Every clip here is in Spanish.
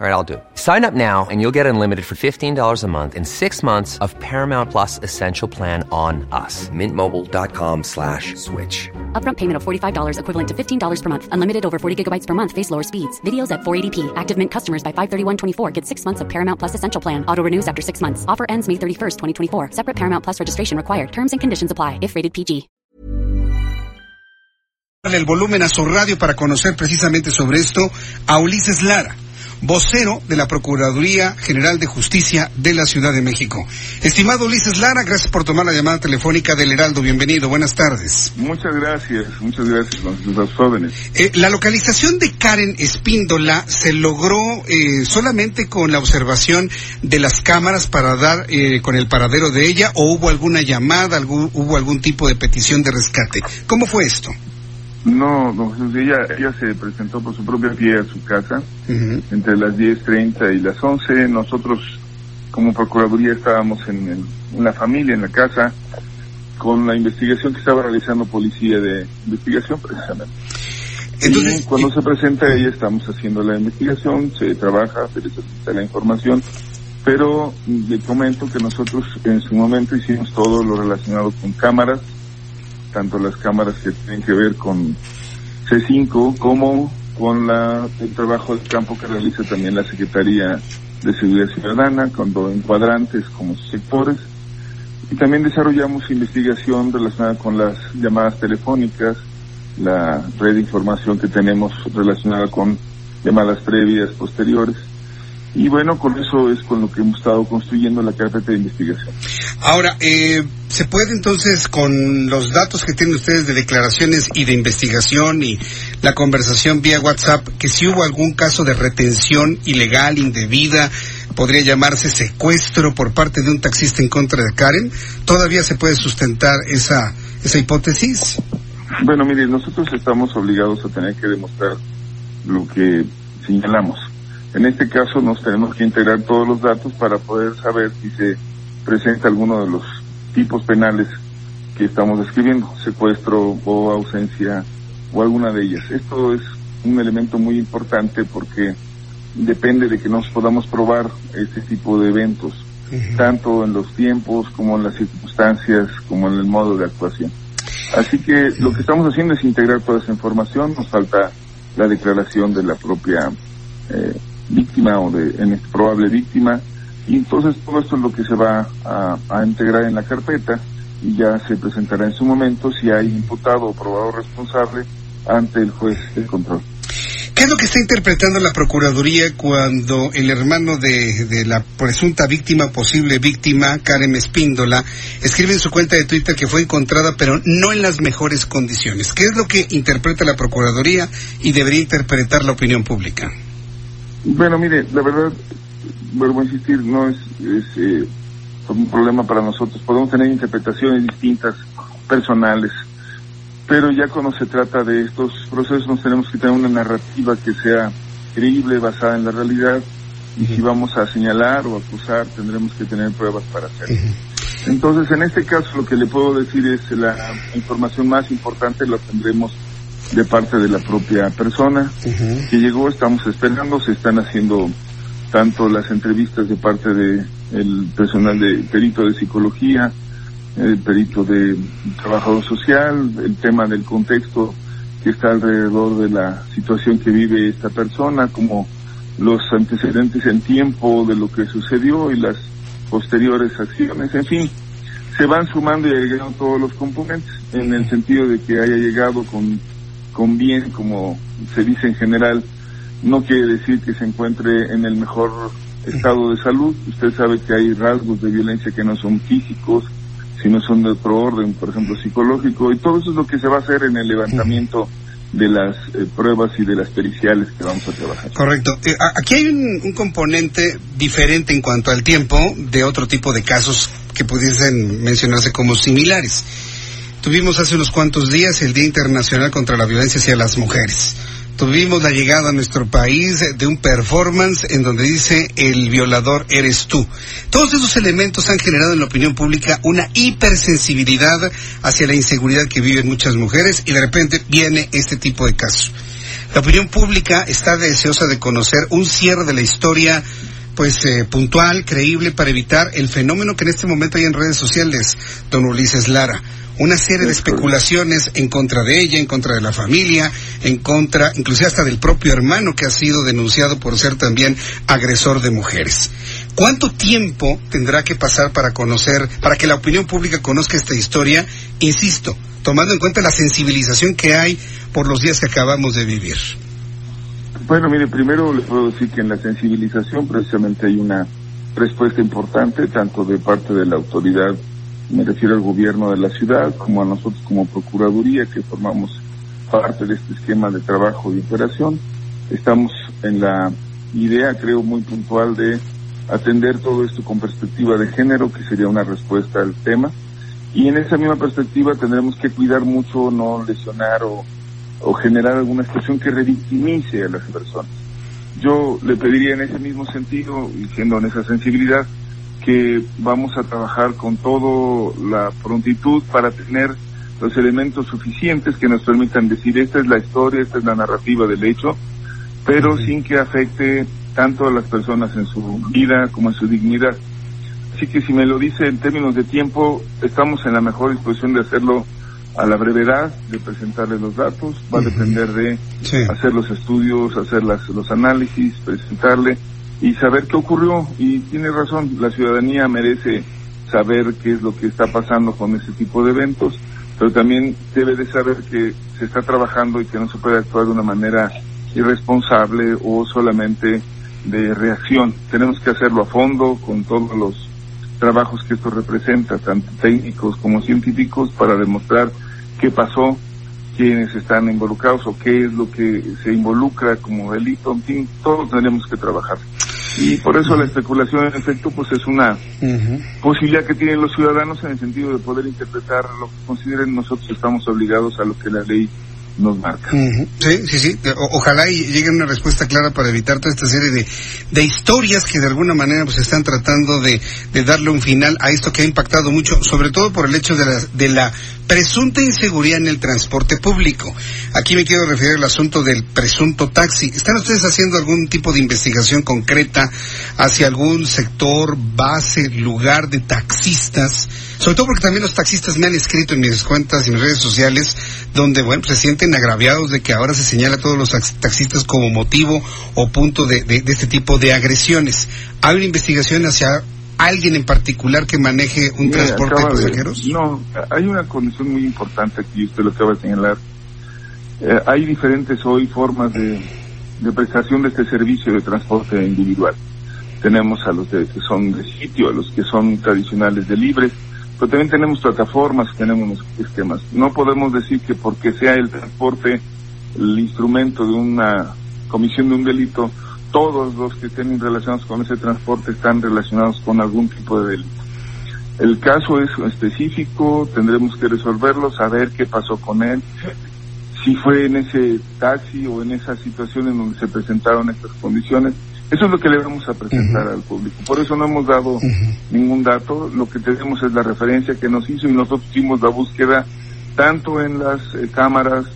All right, I'll do it. Sign up now and you'll get unlimited for $15 a month in six months of Paramount Plus Essential Plan on us. Mintmobile.com slash switch. Upfront payment of $45 equivalent to $15 per month. Unlimited over 40 gigabytes per month. Face lower speeds. Videos at 480p. Active Mint customers by 531.24 get six months of Paramount Plus Essential Plan. Auto renews after six months. Offer ends May 31st, 2024. Separate Paramount Plus registration required. Terms and conditions apply if rated PG. el volumen a su radio para conocer precisamente sobre esto a Ulises Lara, vocero de la Procuraduría General de Justicia de la Ciudad de México. Estimado Ulises Lara, gracias por tomar la llamada telefónica del Heraldo. Bienvenido, buenas tardes. Muchas gracias, muchas gracias, los jóvenes. Eh, la localización de Karen Espíndola se logró eh, solamente con la observación de las cámaras para dar eh, con el paradero de ella o hubo alguna llamada, algún, hubo algún tipo de petición de rescate. ¿Cómo fue esto? No, no ella, ella se presentó por su propia pie a su casa entre las 10.30 y las 11. Nosotros, como Procuraduría, estábamos en, la familia, en la casa, con la investigación que estaba realizando Policía de Investigación, precisamente. Entonces, cuando se presenta ella, estamos haciendo la investigación, se trabaja, se necesita la información, pero le comento que nosotros en su momento hicimos todo lo relacionado con cámaras, tanto las cámaras que tienen que ver con C5 como con la, el trabajo de campo que realiza también la Secretaría de Seguridad Ciudadana, con en cuadrantes como sectores. Y también desarrollamos investigación relacionada con las llamadas telefónicas, la red de información que tenemos relacionada con llamadas previas, posteriores. Y bueno, con eso es con lo que hemos estado construyendo la carpeta de investigación. Ahora, eh, ¿se puede entonces, con los datos que tienen ustedes de declaraciones y de investigación y la conversación vía WhatsApp, que si hubo algún caso de retención ilegal, indebida, podría llamarse secuestro por parte de un taxista en contra de Karen, ¿todavía se puede sustentar esa, esa hipótesis? Bueno, mire, nosotros estamos obligados a tener que demostrar lo que señalamos. En este caso nos tenemos que integrar todos los datos para poder saber si se presenta alguno de los tipos penales que estamos describiendo, secuestro o ausencia o alguna de ellas. Esto es un elemento muy importante porque depende de que nos podamos probar este tipo de eventos, tanto en los tiempos como en las circunstancias, como en el modo de actuación. Así que lo que estamos haciendo es integrar toda esa información, nos falta la declaración de la propia eh, víctima o de en probable víctima y entonces todo esto es lo que se va a, integrar en la carpeta y ya se presentará en su momento si hay imputado o probado responsable ante el juez de control. ¿Qué es lo que está interpretando la Procuraduría cuando el hermano de, de, la presunta víctima, posible víctima, Karen Espíndola, escribe en su cuenta de Twitter que fue encontrada pero no en las mejores condiciones? ¿Qué es lo que interpreta la Procuraduría y debería interpretar la opinión pública? Bueno, mire, la verdad, vuelvo a insistir, no es, eh, un problema para nosotros. Podemos tener interpretaciones distintas, personales, pero ya cuando se trata de estos procesos nos tenemos que tener una narrativa que sea creíble, basada en la realidad, y si vamos a señalar o acusar, tendremos que tener pruebas para hacerlo. Entonces, en este caso, lo que le puedo decir es la información más importante la tendremos de parte de la propia persona que llegó, estamos esperando, se están haciendo tanto las entrevistas de parte de el personal de perito de psicología, el perito de trabajador social, el tema del contexto que está alrededor de la situación que vive esta persona, como los antecedentes en tiempo de lo que sucedió y las posteriores acciones, en fin, se van sumando y agregando todos los componentes en el sentido de que haya llegado con con bien, como se dice en general, no quiere decir que se encuentre en el mejor estado de salud. Usted sabe que hay rasgos de violencia que no son físicos, sino son de otro orden, por ejemplo, psicológico, y todo eso es lo que se va a hacer en el levantamiento de las eh, pruebas y de las periciales que vamos a trabajar. Correcto. Eh, aquí hay un, un, componente diferente en cuanto al tiempo de otro tipo de casos que pudiesen mencionarse como similares. Tuvimos hace unos cuantos días el Día Internacional contra la Violencia hacia las Mujeres. tuvimos la llegada a nuestro país de un performance en donde dice el violador eres tú. Todos esos elementos han generado en la opinión pública una hipersensibilidad hacia la inseguridad que viven muchas mujeres y de repente viene este tipo de casos. La opinión pública está deseosa de conocer un cierre de la historia pues eh, puntual, creíble para evitar el fenómeno que en este momento hay en redes sociales, don Ulises Lara una serie de especulaciones en contra de ella, en contra de la familia, en contra, inclusive hasta del propio hermano que ha sido denunciado por ser también agresor de mujeres. ¿Cuánto tiempo tendrá que pasar para conocer, para que la opinión pública conozca esta historia? Insisto, tomando en cuenta la sensibilización que hay por los días que acabamos de vivir. Bueno, mire, primero le puedo decir que en la sensibilización precisamente hay una respuesta importante, tanto de parte de la autoridad me refiero al gobierno de la ciudad, como a nosotros como Procuraduría, que formamos parte de este esquema de trabajo y operación. Estamos en la idea, creo, muy puntual de atender todo esto con perspectiva de género, que sería una respuesta al tema. Y en esa misma perspectiva tendremos que cuidar mucho no lesionar o, o generar alguna situación que revictimice a las personas. Yo le pediría en ese mismo sentido, y siendo en esa sensibilidad, que vamos a trabajar con toda la prontitud para tener los elementos suficientes que nos permitan decir esta es la historia, esta es la narrativa del hecho, pero sin que afecte tanto a las personas en su vida como en su dignidad. Así que si me lo dice en términos de tiempo, estamos en la mejor disposición de hacerlo a la brevedad, de presentarle los datos, va a depender de hacer los estudios, hacer las, los análisis, presentarle y saber qué ocurrió. Y tiene razón, la ciudadanía merece saber qué es lo que está pasando con ese tipo de eventos, pero también debe de saber que se está trabajando y que no se puede actuar de una manera irresponsable o solamente de reacción. Tenemos que hacerlo a fondo con todos los trabajos que esto representa, tanto técnicos como científicos, para demostrar qué pasó, quiénes están involucrados o qué es lo que se involucra como delito, en fin, todos tenemos que trabajar. Y por eso la especulación, en efecto, pues es una posibilidad que tienen los ciudadanos en el sentido de poder interpretar lo que consideren nosotros estamos obligados a lo que la ley nos marca. Sí, sí, sí. ojalá y llegue una respuesta clara para evitar toda esta serie de, de historias que de alguna manera pues están tratando de, de darle un final a esto que ha impactado mucho, sobre todo por el hecho de la, de la presunta inseguridad en el transporte público. Aquí me quiero referir al asunto del presunto taxi. ¿Están ustedes haciendo algún tipo de investigación concreta hacia algún sector, base, lugar de taxistas? Sobre todo porque también los taxistas me han escrito en mis cuentas y mis redes sociales donde, bueno, se sienten agraviados de que ahora se señala a todos los taxistas como motivo o punto de, de este tipo de agresiones. ¿Hay una investigación hacia alguien en particular que maneje un transporte de pasajeros? no, hay una condición muy importante aquí, usted lo acaba de señalar. Eh, hay diferentes hoy formas de, prestación de este servicio de transporte individual. Tenemos a los de, que son de sitio, a los que son tradicionales de libre, pero también tenemos plataformas, tenemos esquemas. No podemos decir que porque sea el transporte el instrumento de una comisión de un delito, todos los que estén relacionados con ese transporte están relacionados con algún tipo de delito. El caso es específico, tendremos que resolverlo, saber qué pasó con él, si fue en ese taxi o en esa situación en donde se presentaron estas condiciones. Eso es lo que le vamos a presentar al público. Por eso no hemos dado ningún dato. Lo que tenemos es la referencia que nos hizo y nosotros hicimos la búsqueda tanto en las eh, cámaras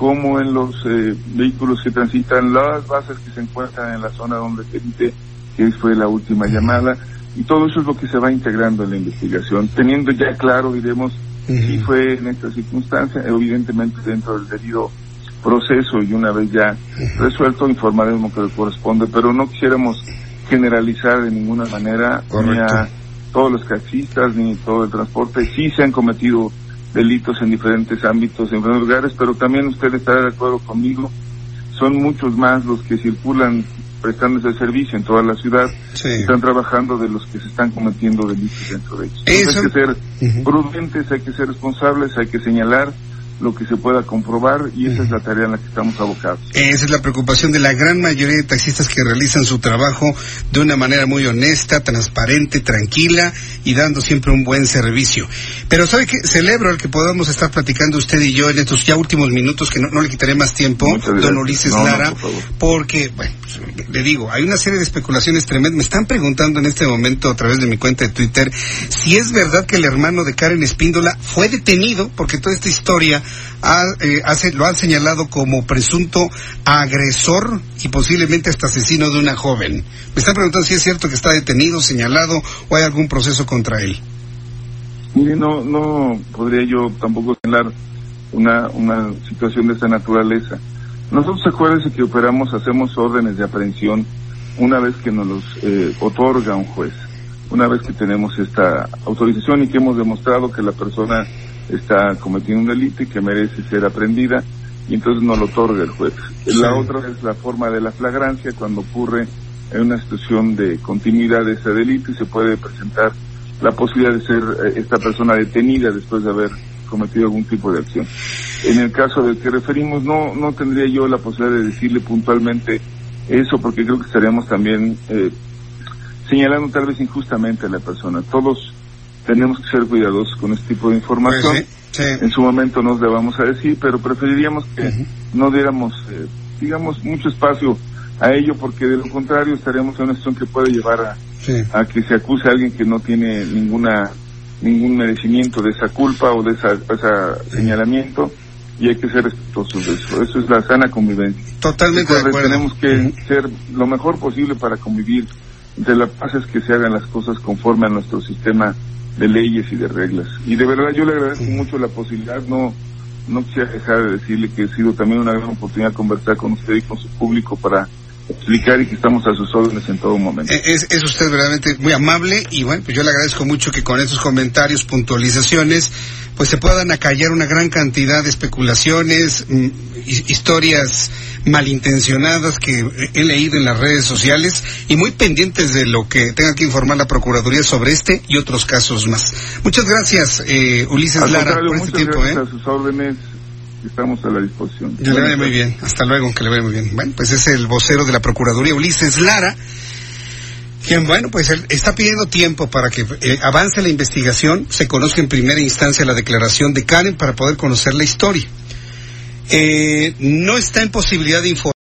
como en los eh, vehículos que transitan las bases que se encuentran en la zona donde se dice que fue la última llamada y todo eso es lo que se va integrando en la investigación, teniendo ya claro, diremos, si fue en esta circunstancia, evidentemente dentro del debido proceso y una vez ya resuelto informaremos lo que le corresponde, pero no quisiéramos generalizar de ninguna manera ni a todos los taxistas ni todo el transporte, sí se han cometido delitos en diferentes ámbitos, en diferentes lugares, pero también usted estará de acuerdo conmigo, son muchos más los que circulan prestando ese servicio en toda la ciudad, están trabajando de los que se están cometiendo delitos dentro de ellos. hay que ser prudentes, hay que ser responsables, hay que señalar, lo que se pueda comprobar y esa es la tarea en la que estamos abocados. Esa es la preocupación de la gran mayoría de taxistas que realizan su trabajo de una manera muy honesta, transparente, tranquila y dando siempre un buen servicio. Pero sabe que celebro el que podamos estar platicando usted y yo en estos ya últimos minutos que no, le quitaré más tiempo, don Ulises Lara, porque, bueno, pues, le digo, hay una serie de especulaciones tremendas. Me están preguntando en este momento a través de mi cuenta de Twitter si es verdad que el hermano de Karen Espíndola fue detenido porque toda esta historia eh, hace, lo han señalado como presunto agresor y posiblemente hasta asesino de una joven. Me están preguntando si es cierto que está detenido, señalado o hay algún proceso contra él. Mire, no, no podría yo tampoco señalar una, una situación de esta naturaleza. Nosotros acuérdense que operamos, hacemos órdenes de aprehensión una vez que nos los eh, otorga un juez, una vez que tenemos esta autorización y que hemos demostrado que la persona está cometiendo un delito y que merece ser aprendida y entonces no lo otorga el juez. La otra es la forma de la flagrancia cuando ocurre en una situación de continuidad de ese delito y se puede presentar la posibilidad de ser eh, esta persona detenida después de haber cometido algún tipo de acción. En el caso del que referimos, no, no tendría yo la posibilidad de decirle puntualmente eso porque creo que estaríamos también eh, señalando tal vez injustamente a la persona. Todos tenemos que ser cuidadosos con este tipo de información. Pues en su momento nos debamos a decir, pero preferiríamos que no diéramos, eh, digamos, mucho espacio a ello, porque de lo contrario estaríamos en una situación que puede llevar a, a que se acuse a alguien que no tiene ninguna ningún merecimiento de esa culpa o de esa, esa señalamiento y hay que ser respetuosos de eso. Eso es la sana convivencia. Totalmente de acuerdo. Tenemos que ser lo mejor posible para convivir. De la paz es que se hagan las cosas conforme a nuestro sistema de leyes y de reglas. Y de verdad yo le agradezco mucho la posibilidad, no no quisiera dejar de decirle que ha sido también una gran oportunidad conversar con usted y con su público para explicar y que estamos a sus órdenes en todo momento. Eh, es, es, usted verdaderamente muy amable y bueno, pues yo le agradezco mucho que con estos comentarios, puntualizaciones, pues se puedan acallar una gran cantidad de especulaciones, mm, historias malintencionadas que he leído en las redes sociales y muy pendientes de lo que tenga que informar la Procuraduría sobre este y otros casos más. Muchas gracias, eh, Ulises Lara, por este tiempo. ¿eh? A sus órdenes estamos a la disposición. Que le vaya muy bien. Hasta luego, que le vaya muy bien. Bueno, pues es el vocero de la Procuraduría, Ulises Lara, quien, bueno, pues él está pidiendo tiempo para que eh, avance la investigación, se conozca en primera instancia la declaración de Karen para poder conocer la historia. Eh, no está en posibilidad de informar.